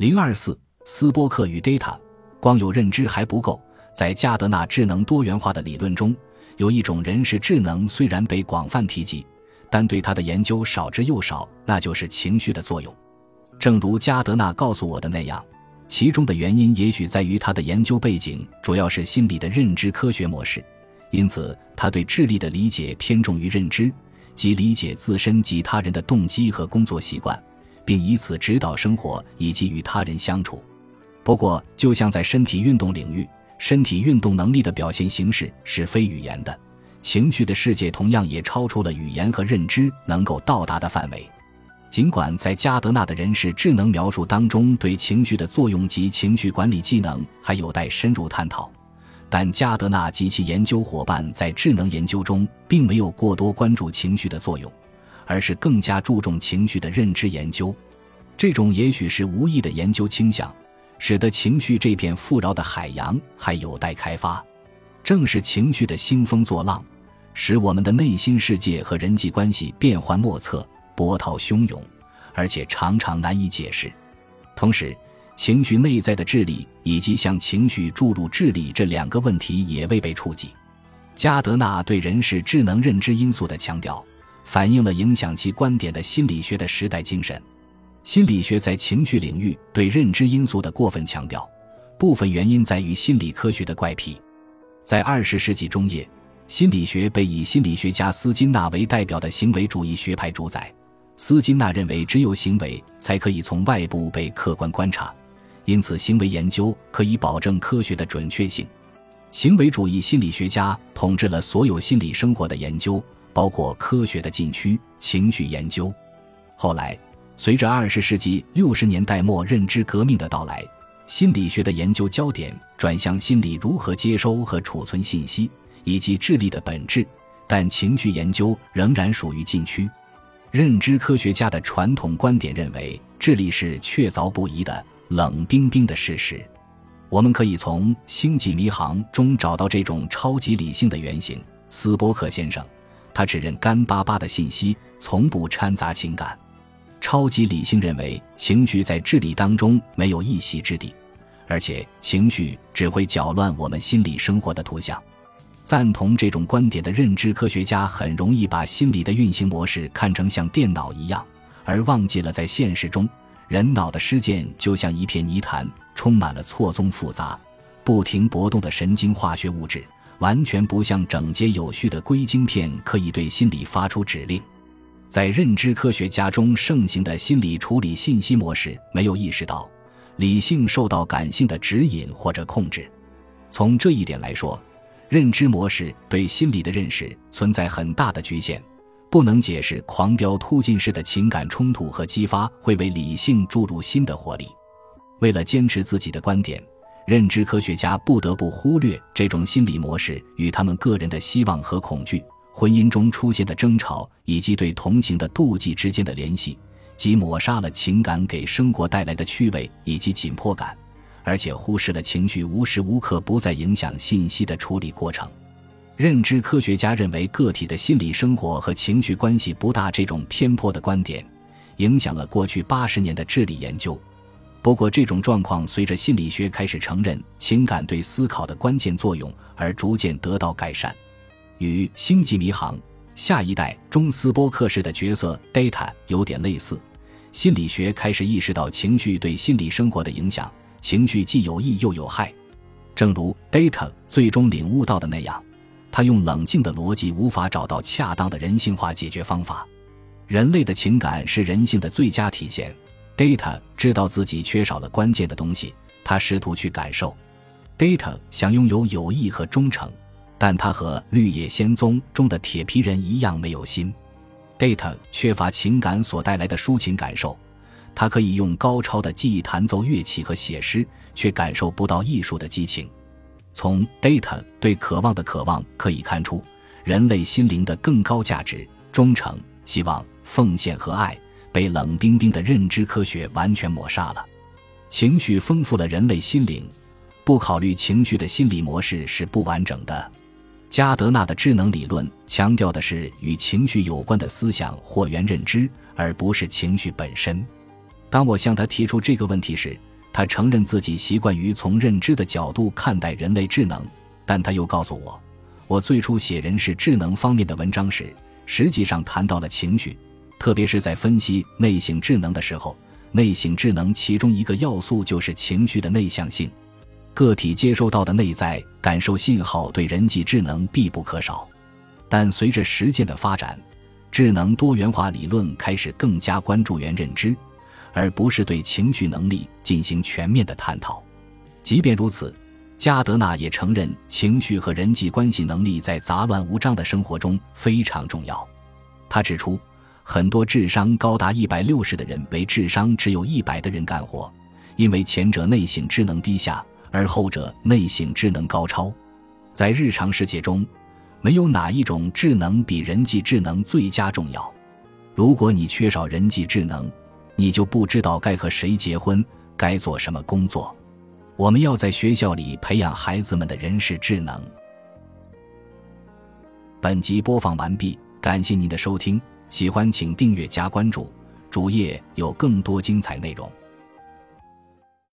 零二四斯波克与 data，光有认知还不够。在加德纳智能多元化的理论中，有一种人是智能虽然被广泛提及，但对它的研究少之又少，那就是情绪的作用。正如加德纳告诉我的那样，其中的原因也许在于他的研究背景主要是心理的认知科学模式，因此他对智力的理解偏重于认知，即理解自身及他人的动机和工作习惯。并以此指导生活以及与他人相处。不过，就像在身体运动领域，身体运动能力的表现形式是非语言的，情绪的世界同样也超出了语言和认知能够到达的范围。尽管在加德纳的人事智能描述当中，对情绪的作用及情绪管理技能还有待深入探讨，但加德纳及其研究伙伴在智能研究中并没有过多关注情绪的作用。而是更加注重情绪的认知研究，这种也许是无意的研究倾向，使得情绪这片富饶的海洋还有待开发。正是情绪的兴风作浪，使我们的内心世界和人际关系变幻莫测、波涛汹涌，而且常常难以解释。同时，情绪内在的智力以及向情绪注入智力这两个问题也未被触及。加德纳对人是智能认知因素的强调。反映了影响其观点的心理学的时代精神。心理学在情绪领域对认知因素的过分强调，部分原因在于心理科学的怪癖。在二十世纪中叶，心理学被以心理学家斯金纳为代表的行为主义学派主宰。斯金纳认为，只有行为才可以从外部被客观观察，因此行为研究可以保证科学的准确性。行为主义心理学家统治了所有心理生活的研究。包括科学的禁区情绪研究。后来，随着二十世纪六十年代末认知革命的到来，心理学的研究焦点转向心理如何接收和储存信息，以及智力的本质。但情绪研究仍然属于禁区。认知科学家的传统观点认为，智力是确凿不疑的、冷冰冰的事实。我们可以从《星际迷航》中找到这种超级理性的原型。斯波克先生。他只认干巴巴的信息，从不掺杂情感。超级理性认为情绪在智力当中没有一席之地，而且情绪只会搅乱我们心理生活的图像。赞同这种观点的认知科学家很容易把心理的运行模式看成像电脑一样，而忘记了在现实中，人脑的尸件就像一片泥潭，充满了错综复杂、不停搏动的神经化学物质。完全不像整洁有序的硅晶片，可以对心理发出指令。在认知科学家中盛行的心理处理信息模式，没有意识到理性受到感性的指引或者控制。从这一点来说，认知模式对心理的认识存在很大的局限，不能解释狂飙突进式的情感冲突和激发会为理性注入新的活力。为了坚持自己的观点。认知科学家不得不忽略这种心理模式与他们个人的希望和恐惧、婚姻中出现的争吵以及对同情的妒忌之间的联系，即抹杀了情感给生活带来的趣味以及紧迫感，而且忽视了情绪无时无刻不在影响信息的处理过程。认知科学家认为个体的心理生活和情绪关系不大，这种偏颇的观点影响了过去八十年的智力研究。不过，这种状况随着心理学开始承认情感对思考的关键作用而逐渐得到改善。与《星际迷航：下一代》中斯波克式的角色 Data 有点类似，心理学开始意识到情绪对心理生活的影响。情绪既有益又有害，正如 Data 最终领悟到的那样，他用冷静的逻辑无法找到恰当的人性化解决方法。人类的情感是人性的最佳体现。Data 知道自己缺少了关键的东西，他试图去感受。Data 想拥有友谊和忠诚，但他和《绿野仙踪》中的铁皮人一样没有心。Data 缺乏情感所带来的抒情感受，他可以用高超的技艺弹奏乐器和写诗，却感受不到艺术的激情。从 Data 对渴望的渴望可以看出，人类心灵的更高价值、忠诚、希望、奉献和爱。被冷冰冰的认知科学完全抹杀了。情绪丰富了人类心灵，不考虑情绪的心理模式是不完整的。加德纳的智能理论强调的是与情绪有关的思想或原认知，而不是情绪本身。当我向他提出这个问题时，他承认自己习惯于从认知的角度看待人类智能，但他又告诉我，我最初写人是智能方面的文章时，实际上谈到了情绪，特别是在分析内省智能的时候。内省智能其中一个要素就是情绪的内向性，个体接收到的内在感受信号对人际智能必不可少。但随着实践的发展，智能多元化理论开始更加关注元认知。而不是对情绪能力进行全面的探讨。即便如此，加德纳也承认情绪和人际关系能力在杂乱无章的生活中非常重要。他指出，很多智商高达一百六十的人为智商只有一百的人干活，因为前者内省智能低下，而后者内省智能高超。在日常世界中，没有哪一种智能比人际智能最佳重要。如果你缺少人际智能，你就不知道该和谁结婚，该做什么工作。我们要在学校里培养孩子们的人事智能。本集播放完毕，感谢您的收听，喜欢请订阅加关注，主页有更多精彩内容。